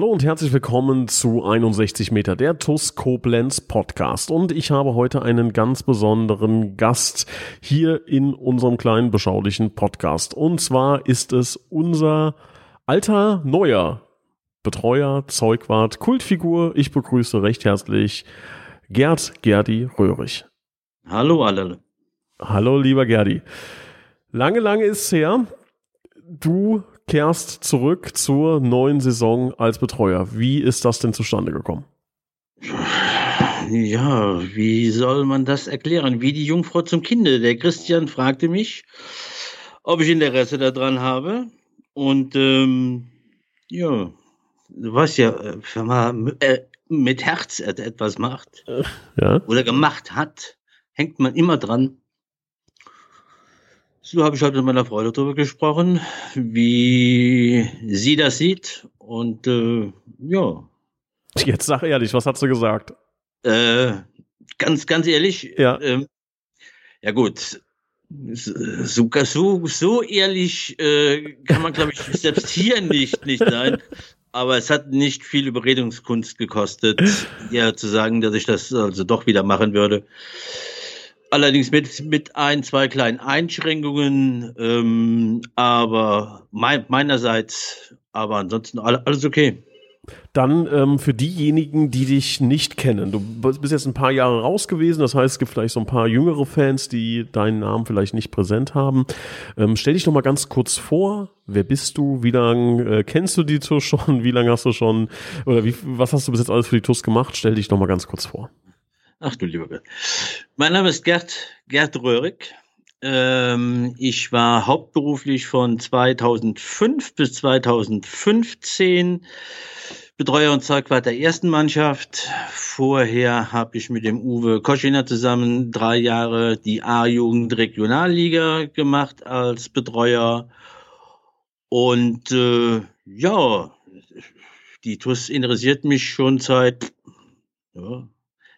Hallo und herzlich willkommen zu 61 Meter, der TUS Koblenz Podcast. Und ich habe heute einen ganz besonderen Gast hier in unserem kleinen beschaulichen Podcast. Und zwar ist es unser alter, neuer Betreuer, Zeugwart, Kultfigur. Ich begrüße recht herzlich Gerd Gerdi Röhrig. Hallo alle. Hallo lieber Gerdi. Lange, lange ist es her. Du kehrst zurück zur neuen Saison als Betreuer. Wie ist das denn zustande gekommen? Ja, wie soll man das erklären? Wie die Jungfrau zum Kinde. Der Christian fragte mich, ob ich Interesse daran habe. Und ähm, ja, du weißt ja, wenn man äh, mit Herz etwas macht ja. oder gemacht hat, hängt man immer dran. So habe ich heute mit meiner Frau darüber gesprochen, wie sie das sieht. Und äh, ja. Jetzt sag ehrlich, was hat sie gesagt? Äh, ganz, ganz ehrlich. Ja. Ähm, ja gut. So, so, so ehrlich äh, kann man, glaube ich, selbst hier nicht, nicht sein. Aber es hat nicht viel Überredungskunst gekostet, ja zu sagen, dass ich das also doch wieder machen würde. Allerdings mit, mit ein, zwei kleinen Einschränkungen, ähm, aber mein, meinerseits, aber ansonsten alles okay. Dann ähm, für diejenigen, die dich nicht kennen. Du bist jetzt ein paar Jahre raus gewesen, das heißt, es gibt vielleicht so ein paar jüngere Fans, die deinen Namen vielleicht nicht präsent haben. Ähm, stell dich noch mal ganz kurz vor. Wer bist du? Wie lange äh, kennst du die TUS schon? Wie lange hast du schon? Oder wie, was hast du bis jetzt alles für die TUS gemacht? Stell dich noch mal ganz kurz vor. Ach du lieber Gott. Mein Name ist Gerd, Gerd Röhrig. Ähm, ich war hauptberuflich von 2005 bis 2015 Betreuer und Zeugwart der ersten Mannschaft. Vorher habe ich mit dem Uwe Koschiner zusammen drei Jahre die A-Jugend Regionalliga gemacht als Betreuer. Und äh, ja, die TUS interessiert mich schon seit ja,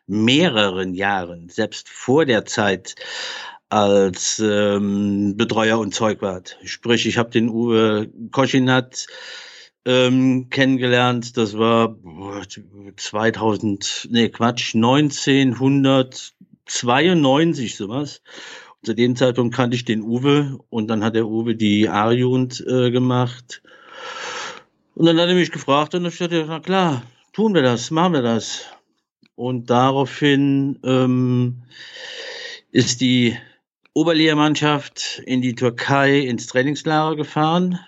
mehreren Jahren, selbst vor der Zeit als ähm, Betreuer und Zeugwart. Sprich, ich habe den Uwe Koschinat ähm, kennengelernt. Das war 2000, nee Quatsch, 1992 sowas. Und zu dem Zeitpunkt kannte ich den Uwe und dann hat der Uwe die Arjund äh, gemacht. Und dann hat er mich gefragt und ich sagte, na klar, tun wir das, machen wir das. Und daraufhin ähm, ist die Oberlehrmannschaft in die Türkei ins Trainingslager gefahren.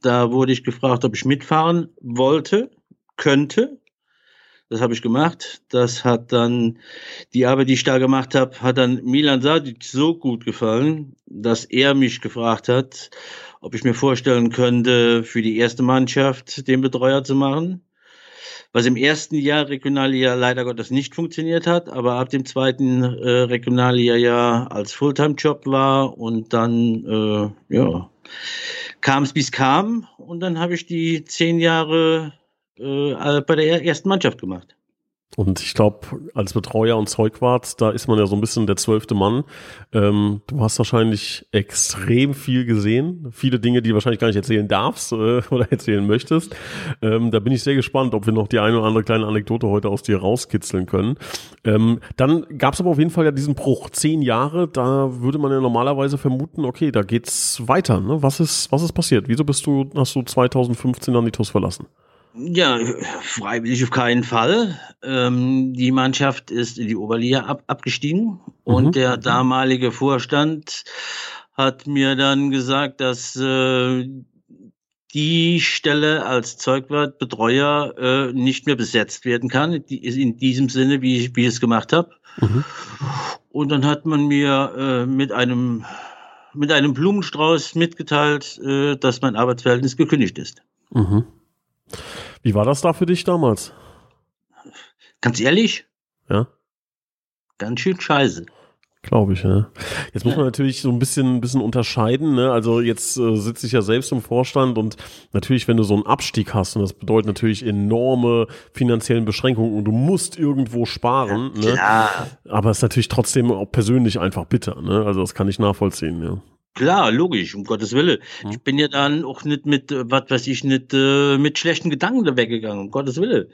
Da wurde ich gefragt, ob ich mitfahren wollte, könnte. Das habe ich gemacht. Das hat dann die Arbeit, die ich da gemacht habe, hat dann Milan Sadic so gut gefallen, dass er mich gefragt hat, ob ich mir vorstellen könnte, für die erste Mannschaft den Betreuer zu machen was im ersten Jahr Regionalliga leider Gottes nicht funktioniert hat, aber ab dem zweiten äh, Regionalliga-Jahr als Fulltime-Job war und dann, äh, ja, kam es, wie es kam und dann habe ich die zehn Jahre äh, bei der ersten Mannschaft gemacht. Und ich glaube, als Betreuer und Zeugwart, da ist man ja so ein bisschen der zwölfte Mann. Ähm, du hast wahrscheinlich extrem viel gesehen. Viele Dinge, die du wahrscheinlich gar nicht erzählen darfst äh, oder erzählen möchtest. Ähm, da bin ich sehr gespannt, ob wir noch die eine oder andere kleine Anekdote heute aus dir rauskitzeln können. Ähm, dann gab es aber auf jeden Fall ja diesen Bruch. Zehn Jahre, da würde man ja normalerweise vermuten, okay, da geht's weiter. Ne? Was, ist, was ist passiert? Wieso bist du, hast du 2015 dann die TUS verlassen? Ja, freiwillig auf keinen Fall. Ähm, die Mannschaft ist in die Oberliga ab, abgestiegen und mhm. der damalige Vorstand hat mir dann gesagt, dass äh, die Stelle als Zeugwart, Betreuer äh, nicht mehr besetzt werden kann, die in diesem Sinne, wie ich, wie ich es gemacht habe. Mhm. Und dann hat man mir äh, mit einem mit einem Blumenstrauß mitgeteilt, äh, dass mein Arbeitsverhältnis gekündigt ist. Mhm. Wie war das da für dich damals? Ganz ehrlich? Ja. Ganz schön scheiße. Glaube ich, ja. Jetzt muss man natürlich so ein bisschen, ein bisschen unterscheiden. Ne? Also jetzt äh, sitze ich ja selbst im Vorstand und natürlich, wenn du so einen Abstieg hast, und das bedeutet natürlich enorme finanziellen Beschränkungen und du musst irgendwo sparen. Ja, ne? Aber es ist natürlich trotzdem auch persönlich einfach bitter. Ne? Also das kann ich nachvollziehen, ja. Klar, logisch, um Gottes Willen. Hm. Ich bin ja dann auch nicht mit, äh, was weiß ich, nicht äh, mit schlechten Gedanken da weggegangen, um Gottes Willen.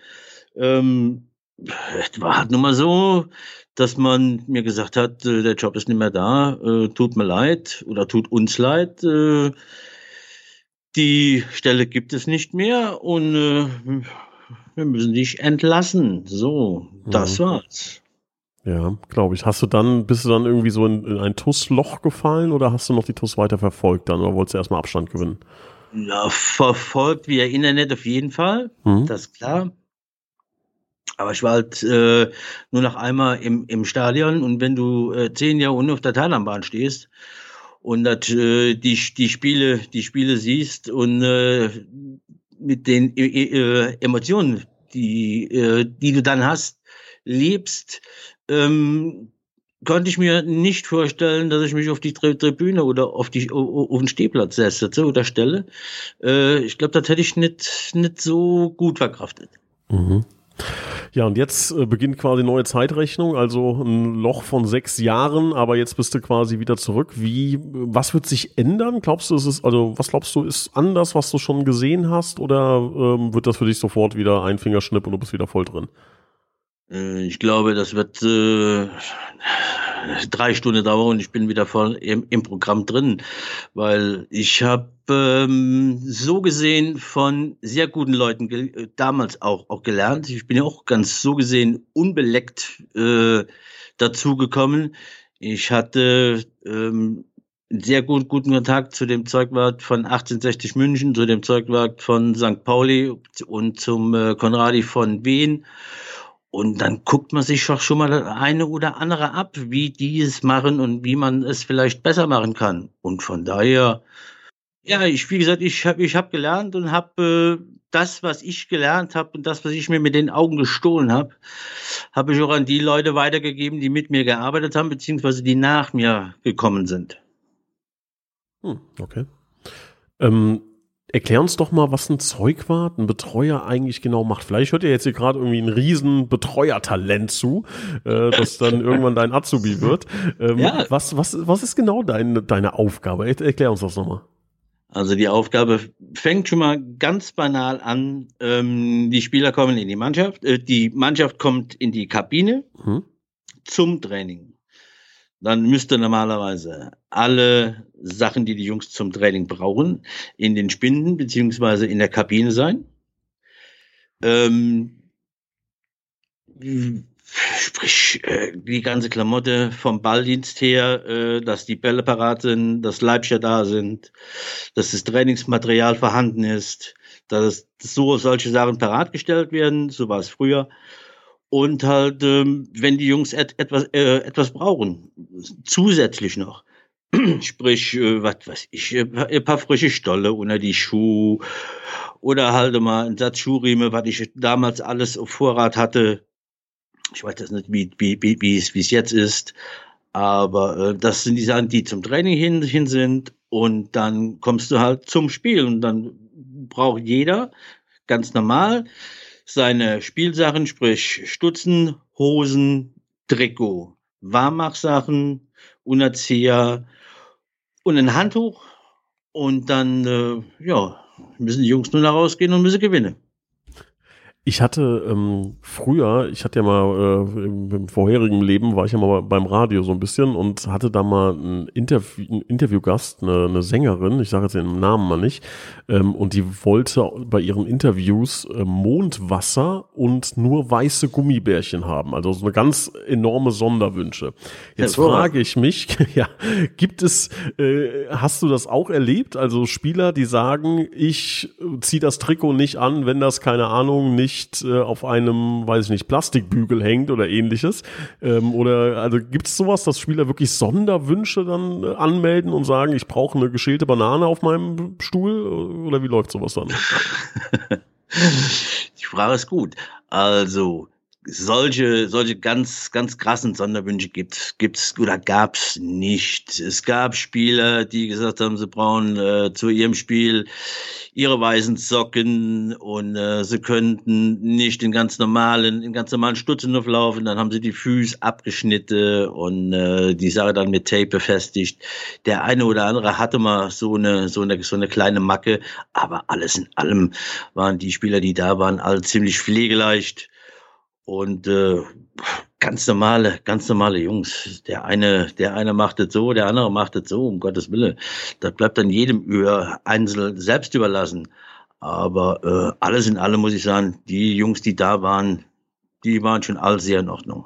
Ähm, es war halt nur mal so, dass man mir gesagt hat, äh, der Job ist nicht mehr da, äh, tut mir leid oder tut uns leid, äh, die Stelle gibt es nicht mehr und äh, wir müssen dich entlassen. So, das mhm. war's. Ja, glaube ich. Hast du dann, bist du dann irgendwie so in, in ein TUS-Loch gefallen oder hast du noch die TUS weiter verfolgt dann oder wolltest du erstmal Abstand gewinnen? Ja, verfolgt via Internet auf jeden Fall, mhm. das ist klar. Aber ich war halt äh, nur noch einmal im, im Stadion und wenn du äh, zehn Jahre unten auf der Thailandbahn stehst und dat, äh, die, die Spiele, die Spiele siehst und äh, mit den äh, äh, Emotionen, die, die du dann hast, lebst, ähm, konnte ich mir nicht vorstellen, dass ich mich auf die Tribüne oder auf, die, auf den Stehplatz setze oder stelle. Äh, ich glaube, das hätte ich nicht, nicht so gut verkraftet. Mhm. Ja, und jetzt äh, beginnt quasi neue Zeitrechnung, also ein Loch von sechs Jahren, aber jetzt bist du quasi wieder zurück. Wie, was wird sich ändern? Glaubst du, es ist, also was glaubst du, ist anders, was du schon gesehen hast, oder ähm, wird das für dich sofort wieder ein Fingerschnipp und du bist wieder voll drin? Äh, ich glaube, das wird äh, drei Stunden dauern und ich bin wieder voll im, im Programm drin, weil ich habe ähm, so gesehen von sehr guten Leuten äh, damals auch, auch gelernt. Ich bin ja auch ganz so gesehen unbeleckt äh, dazugekommen. Ich hatte ähm, sehr gut, guten Kontakt zu dem Zeugwart von 1860 München, zu dem Zeugwart von St. Pauli und zum äh, Konradi von Wien. Und dann guckt man sich doch schon mal eine oder andere ab, wie die es machen und wie man es vielleicht besser machen kann. Und von daher, ja, ich, wie gesagt, ich habe ich hab gelernt und habe äh, das, was ich gelernt habe und das, was ich mir mit den Augen gestohlen habe, habe ich auch an die Leute weitergegeben, die mit mir gearbeitet haben, beziehungsweise die nach mir gekommen sind. Hm, okay. Ähm, Erklär uns doch mal, was ein Zeugwart, ein Betreuer eigentlich genau macht. Vielleicht hört ihr jetzt hier gerade irgendwie ein riesen Betreuertalent zu, äh, das dann irgendwann dein Azubi wird. Ähm, ja. was, was, was ist genau deine, deine Aufgabe? Erklär uns das nochmal. Also die Aufgabe fängt schon mal ganz banal an. Ähm, die Spieler kommen in die Mannschaft, äh, die Mannschaft kommt in die Kabine hm. zum Training dann müsste normalerweise alle Sachen, die die Jungs zum Training brauchen, in den Spinden beziehungsweise in der Kabine sein. Ähm, sprich, äh, die ganze Klamotte vom Balldienst her, äh, dass die Bälle parat sind, dass Leibcher da sind, dass das Trainingsmaterial vorhanden ist, dass so solche Sachen parat gestellt werden, so war es früher und halt, ähm, wenn die Jungs et etwas, äh, etwas brauchen, zusätzlich noch. Sprich, äh, was weiß ich, äh, ein paar frische Stolle unter die Schuhe oder halt mal ein Satz Schuhriemen, was ich damals alles auf Vorrat hatte. Ich weiß das nicht, wie, wie, wie, wie es, wie es jetzt ist. Aber äh, das sind die Sachen, die zum Training hin, hin sind. Und dann kommst du halt zum Spiel. Und dann braucht jeder ganz normal seine Spielsachen, sprich Stutzen, Hosen, Trikot, Warmachsachen, Unerzieher und ein Handtuch. Und dann, äh, ja, müssen die Jungs nur nach rausgehen und müssen gewinnen. Ich hatte ähm, früher, ich hatte ja mal äh, im, im, vorherigen Leben, war ich ja mal beim Radio so ein bisschen und hatte da mal einen, Interview, einen Interviewgast, eine, eine Sängerin, ich sage jetzt den Namen mal nicht, ähm, und die wollte bei ihren Interviews äh, Mondwasser und nur weiße Gummibärchen haben. Also so eine ganz enorme Sonderwünsche. Jetzt ja, frage ich mich, ja, gibt es, äh, hast du das auch erlebt? Also Spieler, die sagen, ich ziehe das Trikot nicht an, wenn das, keine Ahnung, nicht nicht äh, auf einem, weiß ich nicht, Plastikbügel hängt oder ähnliches. Ähm, oder also gibt es sowas, dass Spieler wirklich Sonderwünsche dann äh, anmelden und sagen, ich brauche eine geschälte Banane auf meinem Stuhl? Oder wie läuft sowas dann? Die Frage ist gut. Also, solche, solche ganz, ganz krassen Sonderwünsche gibt, gibt's oder gab's nicht. Es gab Spieler, die gesagt haben, sie brauchen äh, zu ihrem Spiel ihre weißen Socken und äh, sie könnten nicht in ganz normalen, in ganz normalen Stutzen laufen. Dann haben sie die Füße abgeschnitten und äh, die Sache dann mit Tape befestigt. Der eine oder andere hatte mal so eine, so eine, so eine kleine Macke, aber alles in allem waren die Spieler, die da waren, alle ziemlich pflegeleicht und äh, ganz normale, ganz normale Jungs. Der eine, der eine macht es so, der andere macht es so, um Gottes Willen. Das bleibt dann jedem über einzeln selbst überlassen. Aber äh, alles in allem muss ich sagen, die Jungs, die da waren, die waren schon all sehr in Ordnung.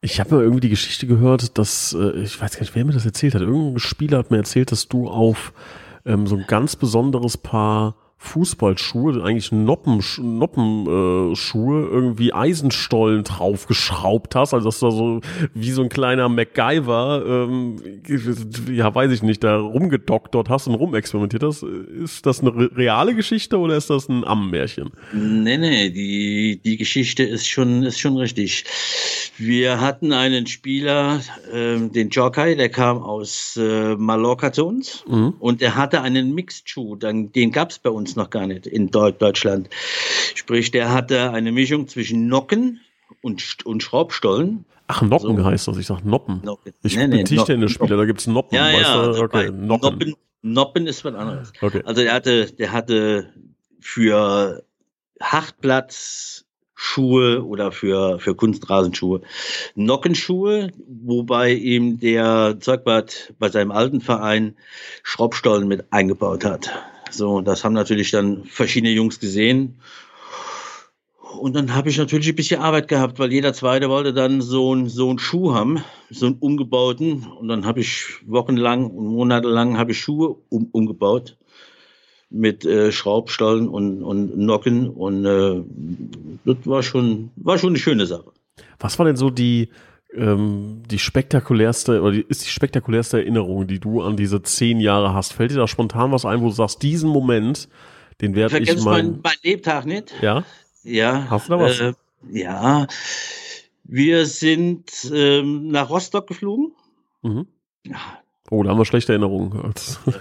Ich habe mal irgendwie die Geschichte gehört, dass, äh, ich weiß gar nicht, wer mir das erzählt hat. Irgendein Spieler hat mir erzählt, dass du auf ähm, so ein ganz besonderes Paar Fußballschuhe, eigentlich Noppenschuhe, Noppen, äh, irgendwie Eisenstollen draufgeschraubt hast, also dass du so wie so ein kleiner MacGyver, ähm, ja weiß ich nicht, da rumgedoktert hast und rumexperimentiert hast. Ist das eine reale Geschichte oder ist das ein Ammenmärchen? Nee, nee, die, die Geschichte ist schon, ist schon richtig. Wir hatten einen Spieler, ähm, den Jorkai, der kam aus äh, Mallorca zu uns mhm. und der hatte einen Mixed-Schuh, den gab's bei uns noch gar nicht in Deutschland. Sprich, der hatte eine Mischung zwischen Nocken und, und Schraubstollen. Ach, Nocken so. heißt das. Ich sag Noppen. Noppen. Ich nee, bin nee, Tischtennisspieler, da gibt's Noppen. Ja, ja, du? okay, Noppen. Noppen. Noppen ist was anderes. Okay. Also der hatte, der hatte für Hartplatz Schuhe oder für, für Kunstrasenschuhe. Nockenschuhe, wobei ihm der Zeugbart bei seinem alten Verein Schraubstollen mit eingebaut hat. So, das haben natürlich dann verschiedene Jungs gesehen. Und dann habe ich natürlich ein bisschen Arbeit gehabt, weil jeder Zweite wollte dann so, ein, so einen Schuh haben, so einen umgebauten. Und dann habe ich wochenlang und monatelang habe ich Schuhe um, umgebaut mit äh, Schraubstollen und, und Nocken. Und äh, das war schon, war schon eine schöne Sache. Was war denn so die, ähm, die spektakulärste oder die, ist die spektakulärste Erinnerung, die du an diese zehn Jahre hast? Fällt dir da spontan was ein, wo du sagst, diesen Moment, den werde ich mein... mein, mein Lebtag nicht. Ja? Ja. Hast du da was? Äh, ja. Wir sind ähm, nach Rostock geflogen. Mhm. Oh, da haben wir schlechte Erinnerungen.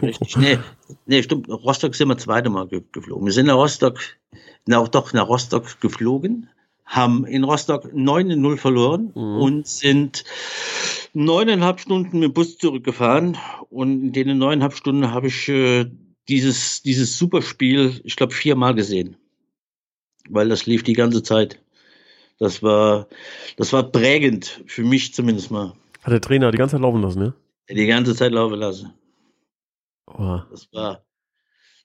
Richtig. Nee, nee, stimmt. Rostock sind wir zweite Mal geflogen. Wir sind nach Rostock, na, doch nach Rostock geflogen haben in Rostock 9-0 verloren mhm. und sind neuneinhalb Stunden mit dem Bus zurückgefahren. Und in den neuneinhalb Stunden habe ich äh, dieses, dieses Superspiel, ich glaube, viermal gesehen. Weil das lief die ganze Zeit. Das war, das war prägend, für mich zumindest mal. Hat der Trainer die ganze Zeit laufen lassen, ne? Die ganze Zeit laufen lassen. Oh. Das war,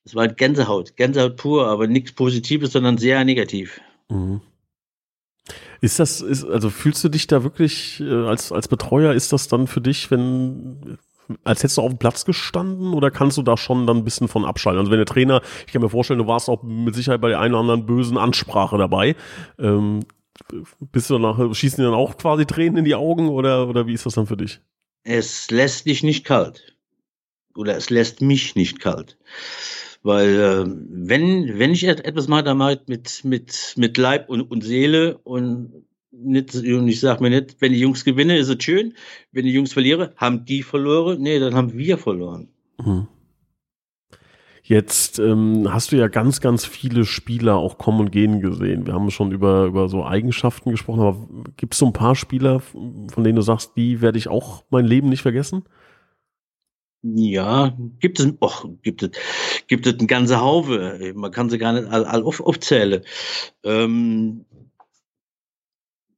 das war Gänsehaut. Gänsehaut pur, aber nichts Positives, sondern sehr negativ. Mhm. Ist das, ist, also fühlst du dich da wirklich äh, als, als Betreuer, ist das dann für dich, wenn, als hättest du auf dem Platz gestanden oder kannst du da schon dann ein bisschen von abschalten? Also wenn der Trainer, ich kann mir vorstellen, du warst auch mit Sicherheit bei der einen oder anderen bösen Ansprache dabei. Ähm, bist du danach, schießen dir dann auch quasi Tränen in die Augen oder, oder wie ist das dann für dich? Es lässt dich nicht kalt. Oder es lässt mich nicht kalt. Weil äh, wenn, wenn ich etwas mache, dann mache ich mit, mit, mit Leib und, und Seele und nicht, und ich sage mir nicht, wenn die Jungs gewinnen, ist es schön. Wenn die Jungs verlieren, haben die verloren. Nee, dann haben wir verloren. Mhm. Jetzt ähm, hast du ja ganz, ganz viele Spieler auch kommen und gehen gesehen. Wir haben schon über, über so Eigenschaften gesprochen, aber gibt es so ein paar Spieler, von denen du sagst, die werde ich auch mein Leben nicht vergessen? Ja, gibt es, och, gibt es, gibt es einen ganzen Haufe. Man kann sie gar nicht all, all auf, aufzählen. Ähm,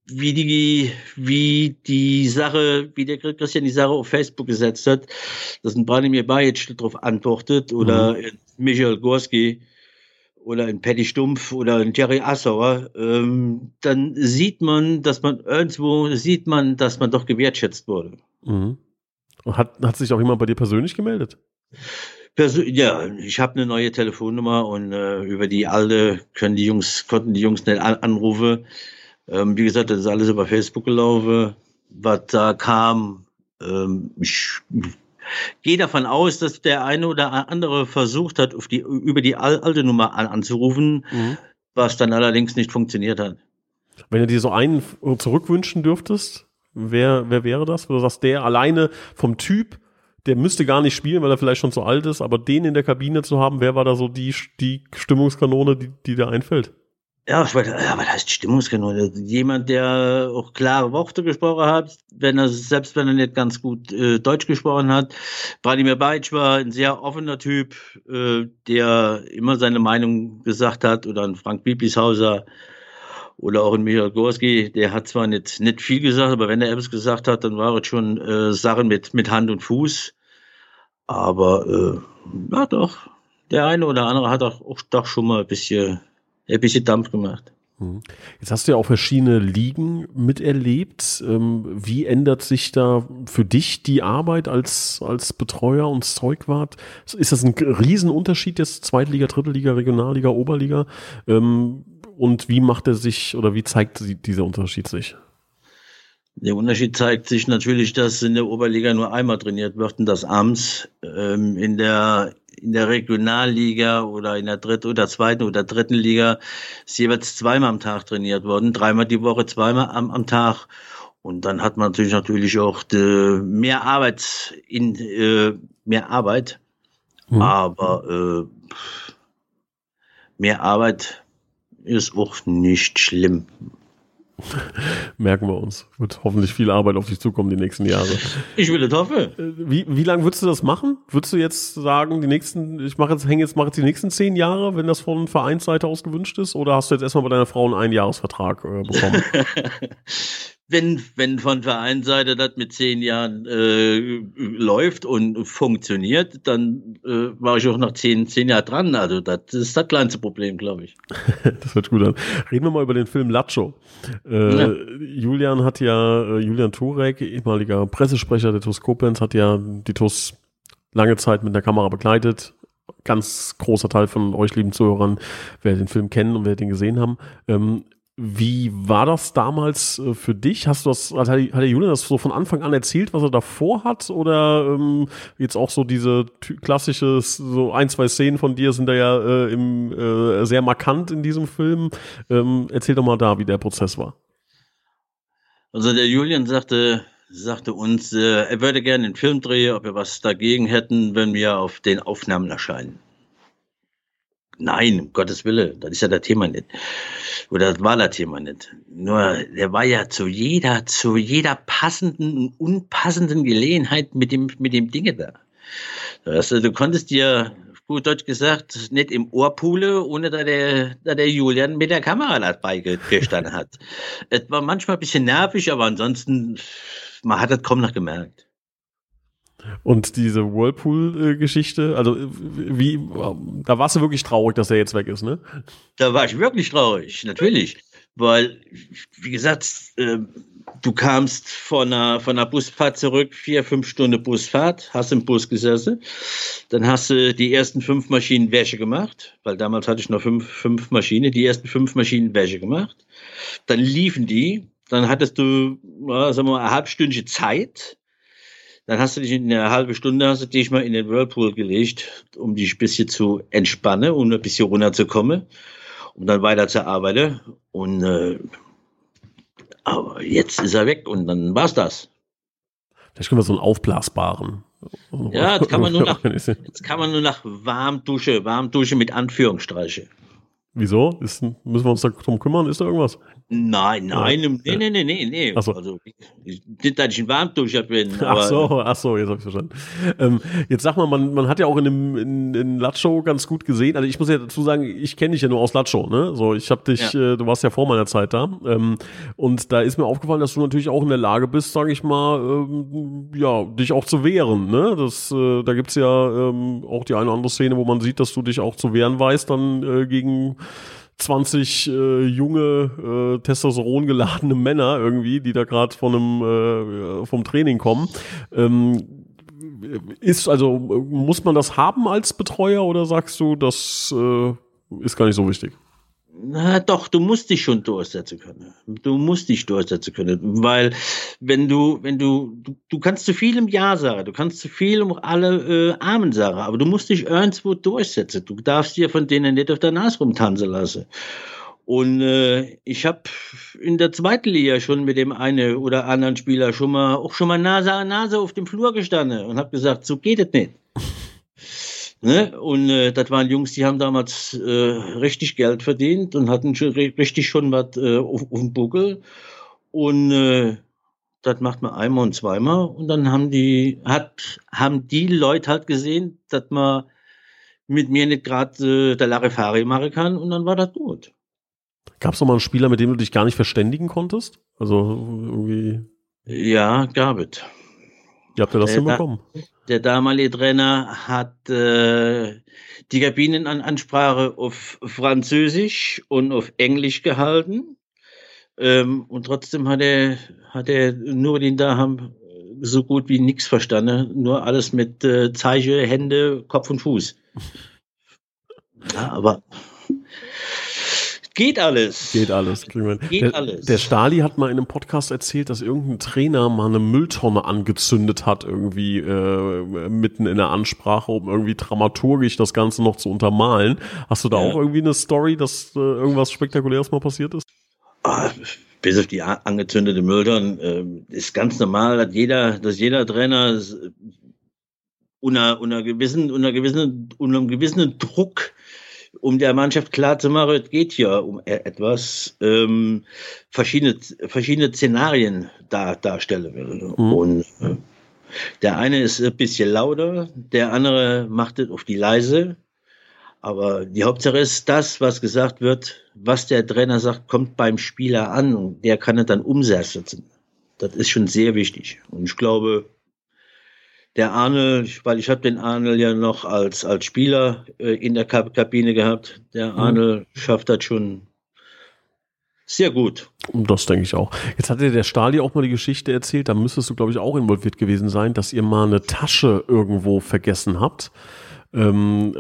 wie die, wie die Sache, wie der Christian die Sache auf Facebook gesetzt hat, dass ein Branimir Bajic darauf antwortet oder mhm. Michael Gorski oder ein Patty Stumpf oder ein Jerry Assauer, ähm, dann sieht man, dass man irgendwo sieht man, dass man doch gewertschätzt wurde. Mhm. Hat, hat sich auch jemand bei dir persönlich gemeldet? Persö ja, ich habe eine neue Telefonnummer und äh, über die alte können die Jungs, konnten die Jungs nicht an anrufen. Ähm, wie gesagt, das ist alles über Facebook gelaufen. Was da kam, ähm, ich gehe davon aus, dass der eine oder andere versucht hat, die, über die alte Nummer an, anzurufen, mhm. was dann allerdings nicht funktioniert hat. Wenn du dir so einen zurückwünschen dürftest, wer, wer wäre das? Wo du sagst, der alleine vom Typ, der müsste gar nicht spielen, weil er vielleicht schon zu alt ist, aber den in der Kabine zu haben, wer war da so die, die Stimmungskanone, die, die dir einfällt? Ja, ich meine, ja, was heißt Stimmungskanone? Jemand, der auch klare Worte gesprochen hat, wenn er, selbst wenn er nicht ganz gut äh, Deutsch gesprochen hat. Vladimir Beitsch war ein sehr offener Typ, äh, der immer seine Meinung gesagt hat, oder ein Frank Biblishauser oder auch ein Michael Gorski, der hat zwar nicht, nicht viel gesagt, aber wenn er etwas gesagt hat, dann war es schon äh, Sachen mit, mit Hand und Fuß. Aber äh, ja doch, der eine oder andere hat auch, auch doch schon mal ein bisschen ein bisschen Dampf gemacht. Mhm. Jetzt hast du ja auch verschiedene Ligen miterlebt. Ähm, wie ändert sich da für dich die Arbeit als, als Betreuer und Zeugwart? Ist das ein Riesenunterschied jetzt Zweitliga, Drittliga, Regionalliga, Oberliga? Und wie macht er sich oder wie zeigt dieser Unterschied sich? Der Unterschied zeigt sich natürlich, dass in der Oberliga nur einmal trainiert wird und das abends. Ähm, in der in der Regionalliga oder in der dritten oder zweiten oder dritten Liga ist jeweils zweimal am Tag trainiert worden, dreimal die Woche, zweimal am, am Tag. Und dann hat man natürlich natürlich auch die, mehr Arbeit in äh, mehr Arbeit, mhm. aber äh, mehr Arbeit ist auch nicht schlimm. Merken wir uns. Wird hoffentlich viel Arbeit auf dich zukommen die nächsten Jahre. Ich will das hoffen. Wie, wie lange würdest du das machen? Würdest du jetzt sagen, die nächsten, ich mache jetzt, hänge jetzt, mache jetzt die nächsten zehn Jahre, wenn das von Vereinsseite aus gewünscht ist? Oder hast du jetzt erstmal bei deiner Frau einen Einjahresvertrag äh, bekommen? wenn, wenn von Vereinsseite das mit zehn Jahren äh, läuft und funktioniert, dann äh, war ich auch noch zehn, zehn Jahre dran. Also das ist das kleinste Problem, glaube ich. das hört gut an. Reden wir mal über den Film Lacho. Äh, ja. Julian hat ja, äh, Julian Turek, ehemaliger Pressesprecher der TUS Koblenz, hat ja die TUS lange Zeit mit der Kamera begleitet, ganz großer Teil von euch, lieben Zuhörern, wer den Film kennen und wer den gesehen haben. Ähm, wie war das damals äh, für dich? Hast du das, hat der Julian das so von Anfang an erzählt, was er davor hat? Oder ähm, jetzt auch so diese klassische, so ein, zwei Szenen von dir sind da ja äh, im, äh, sehr markant in diesem Film. Ähm, erzähl doch mal da, wie der Prozess war. Also der Julian sagte, sagte uns, äh, er würde gerne einen Film drehen, ob wir was dagegen hätten, wenn wir auf den Aufnahmen erscheinen. Nein, um Gottes Wille, das ist ja das Thema nicht. Oder das war das Thema nicht. Nur, der war ja zu jeder, zu jeder passenden und unpassenden Gelegenheit mit dem, mit dem Dinge da. Also, du konntest dir, gut Deutsch gesagt, nicht im Ohr pule, ohne dass der, dass der Julian mit der Kamera dabei gestanden hat. es war manchmal ein bisschen nervig, aber ansonsten, man hat das kaum noch gemerkt. Und diese Whirlpool-Geschichte, also wie, da warst du wirklich traurig, dass er jetzt weg ist, ne? Da war ich wirklich traurig, natürlich. Weil, wie gesagt, äh, du kamst von einer, von einer Busfahrt zurück, vier, fünf Stunden Busfahrt, hast im Bus gesessen, dann hast du die ersten fünf Maschinen Wäsche gemacht, weil damals hatte ich noch fünf, fünf Maschinen, die ersten fünf Maschinen Wäsche gemacht, dann liefen die, dann hattest du, sagen wir mal, eine halbstündige Zeit, dann hast du dich in einer halben Stunde hast du dich mal in den Whirlpool gelegt, um dich ein bisschen zu entspannen und um ein bisschen runterzukommen, um dann weiter zu arbeiten. Und äh, aber jetzt ist er weg und dann war's das. Vielleicht können wir so einen aufblasbaren. Ja, jetzt kann man nur nach, jetzt kann man nur nach Warmdusche, Warmdusche mit Anführungsstreiche. Wieso? Ist, müssen wir uns darum kümmern? Ist da irgendwas? Nein, nein, nee, nee, nee, nee, nee. Ach so. Also, nicht, dass ich ein Warmduscher bin. ach so, ach so, jetzt habe ich verstanden. Ähm, jetzt sag mal, man, man hat ja auch in dem in, in Latschow ganz gut gesehen. Also ich muss ja dazu sagen, ich kenne dich ja nur aus Latschow, ne? So, ich habe dich, ja. äh, du warst ja vor meiner Zeit da. Ähm, und da ist mir aufgefallen, dass du natürlich auch in der Lage bist, sage ich mal, ähm, ja, dich auch zu wehren, ne? Das, äh, da gibt's ja ähm, auch die eine oder andere Szene, wo man sieht, dass du dich auch zu wehren weißt, dann äh, gegen 20 äh, junge, äh, Testosteron geladene Männer irgendwie, die da gerade von einem äh, vom Training kommen. Ähm, ist also muss man das haben als Betreuer oder sagst du, das äh, ist gar nicht so wichtig? Na doch, du musst dich schon durchsetzen können. Du musst dich durchsetzen können, weil wenn du, wenn du, du, du kannst zu viel im Ja sagen, du kannst zu viel um alle äh, Armen sagen, aber du musst dich irgendwo durchsetzen. Du darfst dir von denen nicht auf der Nase rumtanzen lassen. Und äh, ich habe in der zweiten Liga schon mit dem einen oder anderen Spieler schon mal auch schon mal Nase an Nase auf dem Flur gestanden und habe gesagt, so geht es nicht. Ne? Und äh, das waren Jungs, die haben damals äh, richtig Geld verdient und hatten schon richtig schon was äh, auf, auf dem Buckel. Und äh, das macht man einmal und zweimal und dann haben die hat haben die Leute halt gesehen, dass man mit mir nicht gerade äh, der Larifari machen kann und dann war das gut. Gab es noch mal einen Spieler, mit dem du dich gar nicht verständigen konntest? Also irgendwie. Ja, gab es. Wie habt ihr das der, hinbekommen? Der damalige Trainer hat äh, die Kabinenansprache auf Französisch und auf Englisch gehalten. Ähm, und trotzdem hat er, hat er nur den da haben so gut wie nichts verstanden. Nur alles mit äh, Zeichen, Hände, Kopf und Fuß. Ja, aber Geht alles. Geht alles. Geht der, alles. Der Stali hat mal in einem Podcast erzählt, dass irgendein Trainer mal eine Mülltonne angezündet hat, irgendwie äh, mitten in der Ansprache, um irgendwie dramaturgisch das Ganze noch zu untermalen. Hast du da ja. auch irgendwie eine Story, dass äh, irgendwas Spektakuläres mal passiert ist? Ah, bis auf die angezündete Mülltonne äh, ist ganz normal, dass jeder, dass jeder Trainer unter, unter gewissen, unter gewissen, unter einem gewissen Druck um der Mannschaft klarzumachen, es geht hier um e-, etwas, ähm, verschiedene, verschiedene Szenarien da, darstellen will. Mhm. Und äh, der eine ist ein bisschen lauter, der andere macht es auf die leise. Aber die Hauptsache ist das, was gesagt wird, was der Trainer sagt, kommt beim Spieler an und der kann es dann umsetzen. Das ist schon sehr wichtig. Und ich glaube, der Arnel, weil ich habe den Arnel ja noch als, als Spieler äh, in der Kabine gehabt. Der. Arnel mhm. schafft das schon sehr gut. Das denke ich auch. Jetzt hat dir der Stali auch mal die Geschichte erzählt, da müsstest du, glaube ich, auch involviert gewesen sein, dass ihr mal eine Tasche irgendwo vergessen habt. Ähm,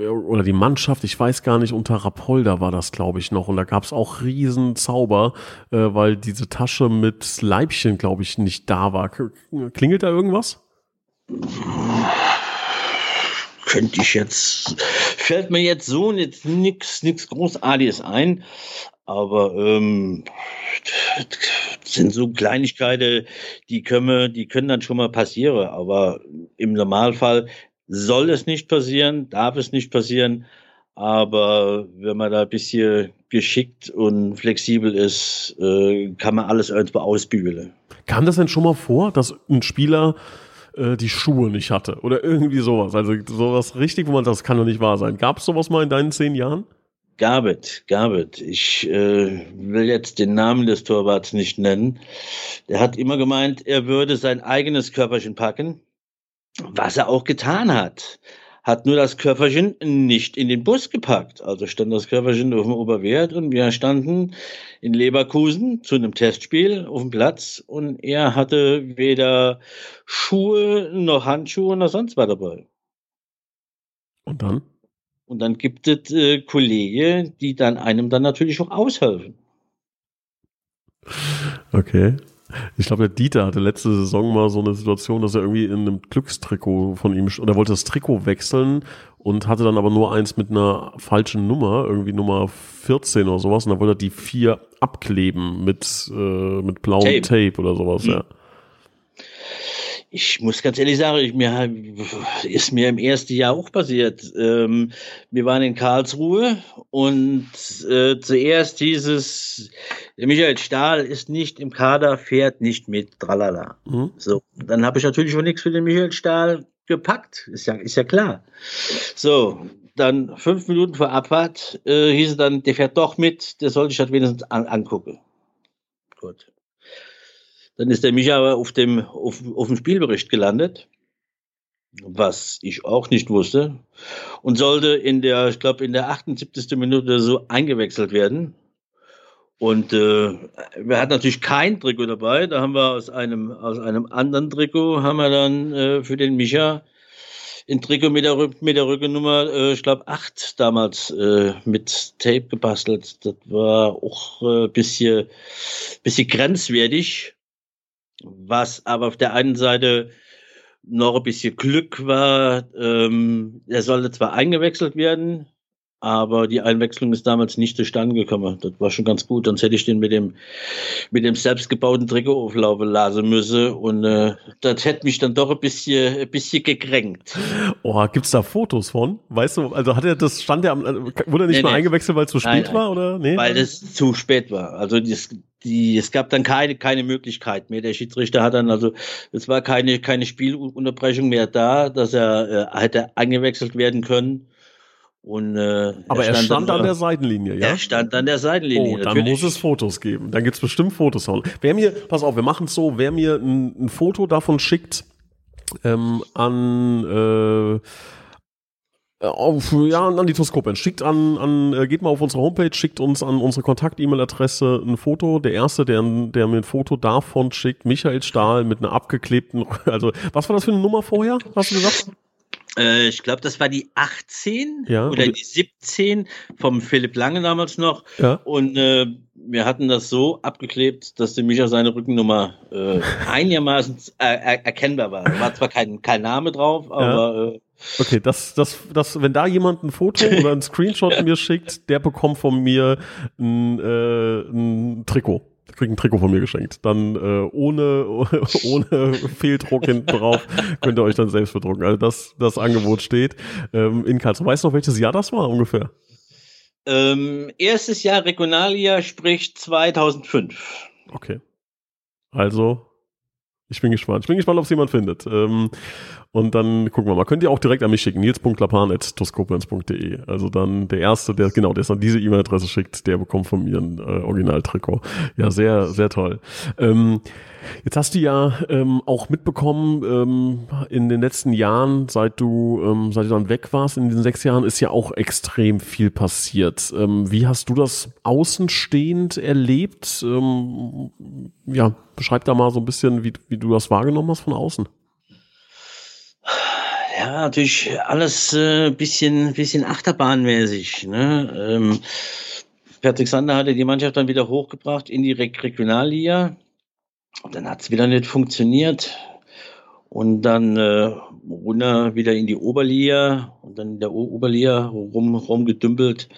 äh, oder die Mannschaft, ich weiß gar nicht, unter Rapolda war das, glaube ich, noch. Und da gab es auch Riesenzauber, äh, weil diese Tasche mit Leibchen, glaube ich, nicht da war. Klingelt da irgendwas? Könnte ich jetzt, fällt mir jetzt so nichts nix Großartiges ein, aber ähm, sind so Kleinigkeiten, die können, die können dann schon mal passieren, aber im Normalfall soll es nicht passieren, darf es nicht passieren, aber wenn man da ein bisschen geschickt und flexibel ist, äh, kann man alles irgendwo ausbügeln. Kam das denn schon mal vor, dass ein Spieler äh, die Schuhe nicht hatte oder irgendwie sowas. Also sowas richtig, wo man das kann doch nicht wahr sein. Gab es sowas mal in deinen zehn Jahren? Gabet, Gabet. Ich äh, will jetzt den Namen des Torwarts nicht nennen. Der hat immer gemeint, er würde sein eigenes Körperchen packen, was er auch getan hat hat nur das Körperchen nicht in den Bus gepackt. Also stand das Körperchen auf dem Oberwert und wir standen in Leverkusen zu einem Testspiel auf dem Platz und er hatte weder Schuhe noch Handschuhe noch sonst was dabei. Und dann? Und dann gibt es äh, Kollegen, die dann einem dann natürlich auch aushelfen. Okay. Ich glaube, der Dieter hatte letzte Saison mal so eine Situation, dass er irgendwie in einem Glückstrikot von ihm, oder wollte das Trikot wechseln und hatte dann aber nur eins mit einer falschen Nummer, irgendwie Nummer 14 oder sowas, und dann wollte er die vier abkleben mit, äh, mit blauem Tape. Tape oder sowas, mhm. ja ich muss ganz ehrlich sagen, ich, mir, ist mir im ersten Jahr auch passiert. Ähm, wir waren in Karlsruhe und äh, zuerst dieses Michael Stahl ist nicht im Kader, fährt nicht mit, tralala. Mhm. So, dann habe ich natürlich schon nichts für den Michael Stahl gepackt, ist ja, ist ja klar. So, dann fünf Minuten vor Abfahrt äh, hieß es dann, der fährt doch mit, der sollte ich halt wenigstens an, angucken. Gut. Dann ist der Micha auf dem, auf, auf dem Spielbericht gelandet, was ich auch nicht wusste, und sollte in der, ich glaube, in der 78. Minute so eingewechselt werden. Und äh, wir hatten natürlich kein Trikot dabei. Da haben wir aus einem, aus einem anderen Trikot haben wir dann äh, für den Micha in Trikot mit der, mit der Rückennummer, äh, ich glaube, acht damals äh, mit Tape gebastelt. Das war auch äh, bisschen, bisschen grenzwertig was aber auf der einen Seite noch ein bisschen Glück war. Ähm, er sollte zwar eingewechselt werden, aber die Einwechslung ist damals nicht zustande gekommen. Das war schon ganz gut, sonst hätte ich den mit dem, mit dem selbstgebauten Trikot auflaufen lassen müssen und äh, das hätte mich dann doch ein bisschen, ein bisschen gekränkt. Oh, gibt's da Fotos von? Weißt du, also hat er das, stand er am, wurde er nicht nee, mal nee. eingewechselt, weil es zu spät nein, war, oder? Nee? Weil es zu spät war. Also das, die, es gab dann keine, keine Möglichkeit mehr. Der Schiedsrichter hat dann, also es war keine, keine Spielunterbrechung mehr da, dass er äh, hätte eingewechselt werden können. Und, äh, Aber er stand, er stand an der Seitenlinie, ja? Er stand an der Seitenlinie. Oh, dann natürlich. muss es Fotos geben. Dann gibt's bestimmt Fotos. Wer mir, pass auf, wir machen es so, wer mir ein, ein Foto davon schickt ähm, an äh, auf, ja, an die Toskopen. Schickt an, an, äh, geht mal auf unsere Homepage, schickt uns an unsere Kontakt-E-Mail-Adresse ein Foto. Der erste, der, der mir ein Foto davon schickt, Michael Stahl mit einer abgeklebten, also, was war das für eine Nummer vorher? Hast du gesagt? Äh, ich glaube, das war die 18 ja, oder die 17 vom Philipp Lange damals noch. Ja. Und äh, wir hatten das so abgeklebt, dass der Micha seine Rückennummer äh, einigermaßen äh, erkennbar war. War zwar kein, kein Name drauf, aber. Ja. Äh, okay, das, das, das, wenn da jemand ein Foto oder ein Screenshot mir schickt, der bekommt von mir ein, äh, ein Trikot kriegt ein Trikot von mir geschenkt. Dann äh, ohne, ohne Fehldruck hinten drauf könnt ihr euch dann selbst bedrucken. Also das, das Angebot steht ähm, in Karlsruhe. Weißt du noch, welches Jahr das war ungefähr? Ähm, erstes Jahr Regionaljahr, sprich 2005. Okay. Also, ich bin gespannt. Ich bin gespannt, ob es jemand findet. Ähm, und dann gucken wir mal. Könnt ihr auch direkt an mich schicken. nils.klapan.toskopens.de. Also dann der Erste, der, genau, der es an diese E-Mail-Adresse schickt, der bekommt von mir ein äh, Original-Trikot. Ja, sehr, sehr toll. Ähm, jetzt hast du ja ähm, auch mitbekommen, ähm, in den letzten Jahren, seit du, ähm, seit du dann weg warst, in diesen sechs Jahren, ist ja auch extrem viel passiert. Ähm, wie hast du das außenstehend erlebt? Ähm, ja, beschreib da mal so ein bisschen, wie, wie du das wahrgenommen hast von außen. Ja, natürlich alles äh, bisschen, bisschen achterbahnmäßig. Ne? Ähm, Patrick Sander hatte die Mannschaft dann wieder hochgebracht in die Re Regionalliga. Und dann hat es wieder nicht funktioniert. Und dann äh, runter wieder in die Oberliga und dann in der o Oberliga rum, rumgedümpelt.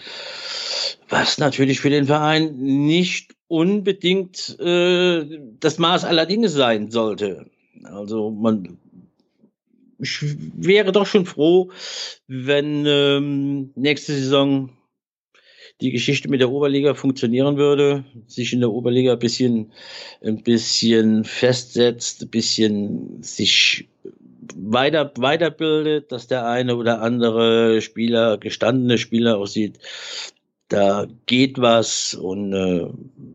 Was natürlich für den Verein nicht unbedingt äh, das Maß aller Dinge sein sollte. Also man ich wäre doch schon froh, wenn ähm, nächste Saison die Geschichte mit der Oberliga funktionieren würde, sich in der Oberliga ein bisschen, ein bisschen festsetzt, ein bisschen sich weiter, weiterbildet, dass der eine oder andere Spieler, gestandene Spieler aussieht, da geht was und äh,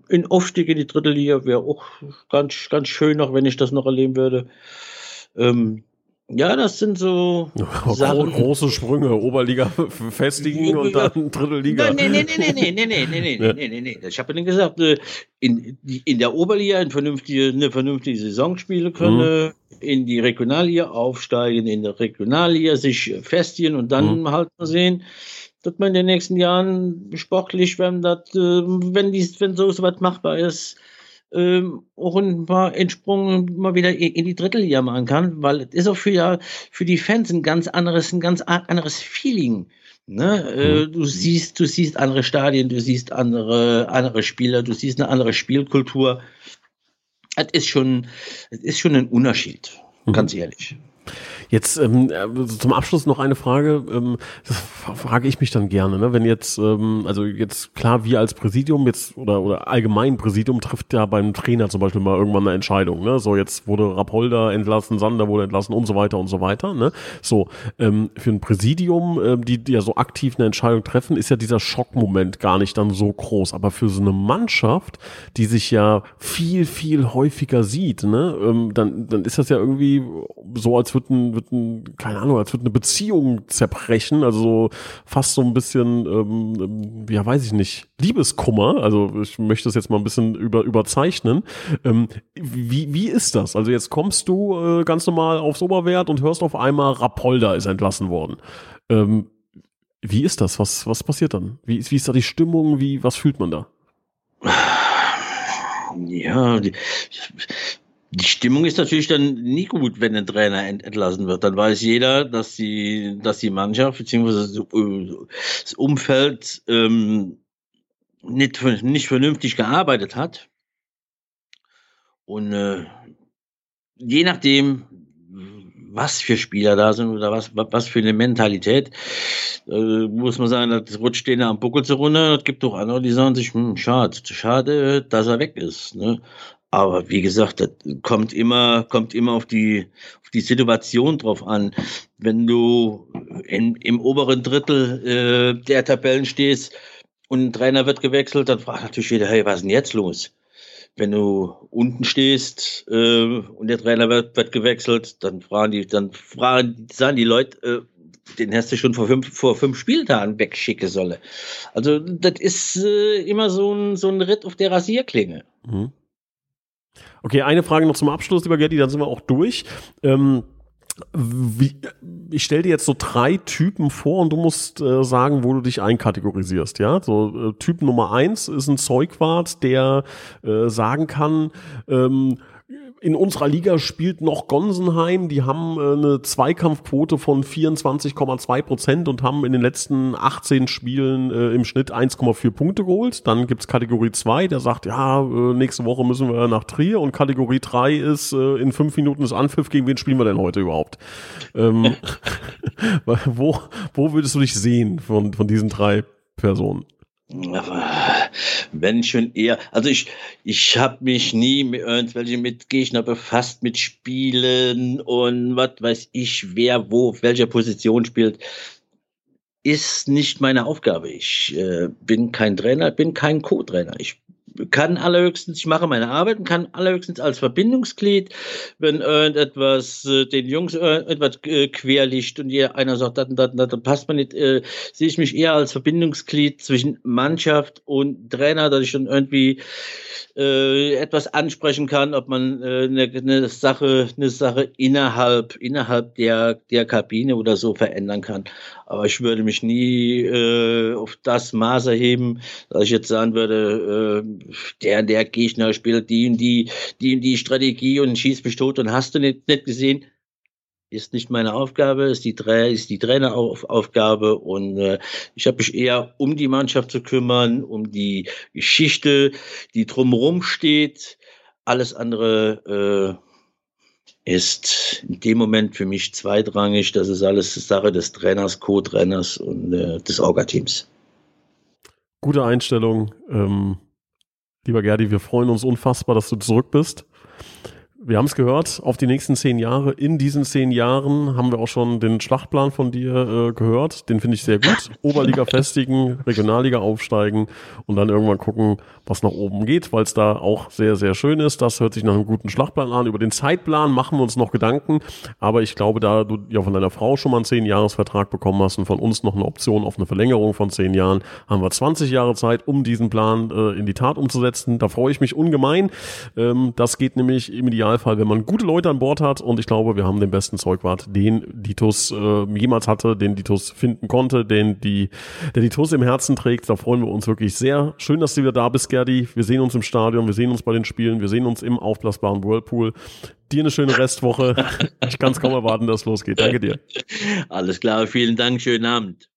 in Aufstieg in die dritte Liga wäre auch ganz, ganz schön noch, wenn ich das noch erleben würde. Ähm, ja, das sind so Sachen. große Sprünge, Oberliga festigen und dann Drittelliga. Nee, nee, nee, nee, nee, nee, nee, nee, nee, nee, nee, nee. Ich habe ja gesagt, äh, in, in der Oberliga eine vernünftige, eine vernünftige Saison spielen können, mhm. in die Regionalliga aufsteigen, in der Regionalliga sich festigen und dann mhm. halt mal sehen, dass man in den nächsten Jahren sportlich, wenn das, äh, wenn dies, wenn so was machbar ist, ähm, auch ein paar Entsprungen mal wieder in die Drittelliga machen kann, weil es ist auch für, ja, für die Fans ein ganz anderes, ein ganz anderes Feeling. Ne? Äh, mhm. du siehst, du siehst andere Stadien, du siehst andere, andere Spieler, du siehst eine andere Spielkultur. Es ist schon, es ist schon ein Unterschied, mhm. ganz ehrlich. Jetzt ähm, äh, zum Abschluss noch eine Frage. Ähm, das frage ich mich dann gerne, ne? wenn jetzt, ähm, also jetzt klar, wir als Präsidium jetzt oder oder allgemein Präsidium trifft ja beim Trainer zum Beispiel mal irgendwann eine Entscheidung. Ne? So jetzt wurde Rapolda entlassen, Sander wurde entlassen und so weiter und so weiter. Ne? So ähm, für ein Präsidium, ähm, die, die ja so aktiv eine Entscheidung treffen, ist ja dieser Schockmoment gar nicht dann so groß. Aber für so eine Mannschaft, die sich ja viel viel häufiger sieht, ne, ähm, dann dann ist das ja irgendwie so, als würde ein, wird ein, keine Ahnung, als würde eine Beziehung zerbrechen, also so fast so ein bisschen, ähm, ähm, ja, weiß ich nicht, Liebeskummer, also ich möchte es jetzt mal ein bisschen über, überzeichnen. Ähm, wie, wie ist das? Also jetzt kommst du äh, ganz normal aufs Oberwert und hörst auf einmal, Rapolda ist entlassen worden. Ähm, wie ist das? Was, was passiert dann? Wie, wie ist da die Stimmung? Wie, was fühlt man da? Ja, die, Die Stimmung ist natürlich dann nie gut, wenn ein Trainer entlassen wird. Dann weiß jeder, dass die, dass die Mannschaft bzw. das Umfeld ähm, nicht, nicht vernünftig gearbeitet hat. Und äh, je nachdem, was für Spieler da sind oder was, was für eine Mentalität, äh, muss man sagen, das rutscht denen am Buckel zu runter. Es gibt doch andere, die sagen sich, hm, schade, schade, dass er weg ist. Ne? Aber wie gesagt, das kommt immer, kommt immer auf die, auf die Situation drauf an. Wenn du in, im oberen Drittel äh, der Tabellen stehst und ein Trainer wird gewechselt, dann fragt natürlich jeder, hey, was ist denn jetzt los? wenn du unten stehst äh, und der Trainer wird, wird gewechselt, dann fragen die, dann fragen, sagen die Leute, äh, den hast du schon vor fünf, vor fünf Spieltagen wegschicken sollen. Also das ist äh, immer so ein, so ein Ritt auf der Rasierklinge. Mhm. Okay, eine Frage noch zum Abschluss, lieber Gerdi, dann sind wir auch durch. Ähm, wie, ich stelle dir jetzt so drei Typen vor und du musst äh, sagen, wo du dich einkategorisierst, ja? So äh, Typ Nummer eins ist ein Zeugwart, der äh, sagen kann, ähm, in unserer Liga spielt noch Gonsenheim. Die haben äh, eine Zweikampfquote von 24,2 Prozent und haben in den letzten 18 Spielen äh, im Schnitt 1,4 Punkte geholt. Dann gibt's Kategorie 2, der sagt, ja, äh, nächste Woche müssen wir nach Trier. Und Kategorie 3 ist, äh, in fünf Minuten ist Anpfiff. Gegen wen spielen wir denn heute überhaupt? Ähm, wo, wo würdest du dich sehen von, von diesen drei Personen? Wenn schon eher, also ich, ich habe mich nie mit irgendwelchen mit Gegner befasst, mit Spielen und was weiß ich, wer wo, welcher Position spielt. Ist nicht meine Aufgabe. Ich äh, bin kein Trainer, bin kein Co-Trainer. Ich kann allerhöchstens, ich mache meine Arbeit und kann allerhöchstens als Verbindungsglied, wenn irgendetwas äh, den Jungs etwas äh, querlicht und jeder einer sagt, dann, dann, dann passt man nicht, äh, sehe ich mich eher als Verbindungsglied zwischen Mannschaft und Trainer, dass ich dann irgendwie äh, etwas ansprechen kann, ob man äh, eine, eine Sache, eine Sache innerhalb, innerhalb der, der Kabine oder so verändern kann. Aber ich würde mich nie äh, auf das Maß erheben, dass ich jetzt sagen würde, äh, der, der Gegner spielt die und die, die und die Strategie und schießt mich tot und hast du nicht, nicht gesehen ist nicht meine Aufgabe, ist die, ist die Traineraufgabe und äh, ich habe mich eher um die Mannschaft zu kümmern, um die Geschichte, die drumherum steht. Alles andere äh, ist in dem Moment für mich zweitrangig. Das ist alles Sache des Trainers, Co-Trainers und äh, des Orga-Teams. Gute Einstellung. Ähm, lieber Gerdi, wir freuen uns unfassbar, dass du zurück bist wir haben es gehört, auf die nächsten zehn Jahre. In diesen zehn Jahren haben wir auch schon den Schlachtplan von dir äh, gehört. Den finde ich sehr gut. Oberliga festigen, Regionalliga aufsteigen und dann irgendwann gucken, was nach oben geht, weil es da auch sehr, sehr schön ist. Das hört sich nach einem guten Schlachtplan an. Über den Zeitplan machen wir uns noch Gedanken. Aber ich glaube, da du ja von deiner Frau schon mal einen zehn Jahresvertrag bekommen hast und von uns noch eine Option auf eine Verlängerung von zehn Jahren, haben wir 20 Jahre Zeit, um diesen Plan äh, in die Tat umzusetzen. Da freue ich mich ungemein. Ähm, das geht nämlich im Idealfall, wenn man gute Leute an Bord hat. Und ich glaube, wir haben den besten Zeugwart, den Ditus äh, jemals hatte, den Ditus finden konnte, den die, der Ditus im Herzen trägt. Da freuen wir uns wirklich sehr. Schön, dass du wieder da bist, Gerdi. Wir sehen uns im Stadion, wir sehen uns bei den Spielen, wir sehen uns im aufblasbaren Whirlpool. Dir eine schöne Restwoche. Ich kann es kaum erwarten, dass es losgeht. Danke dir. Alles klar, vielen Dank, schönen Abend.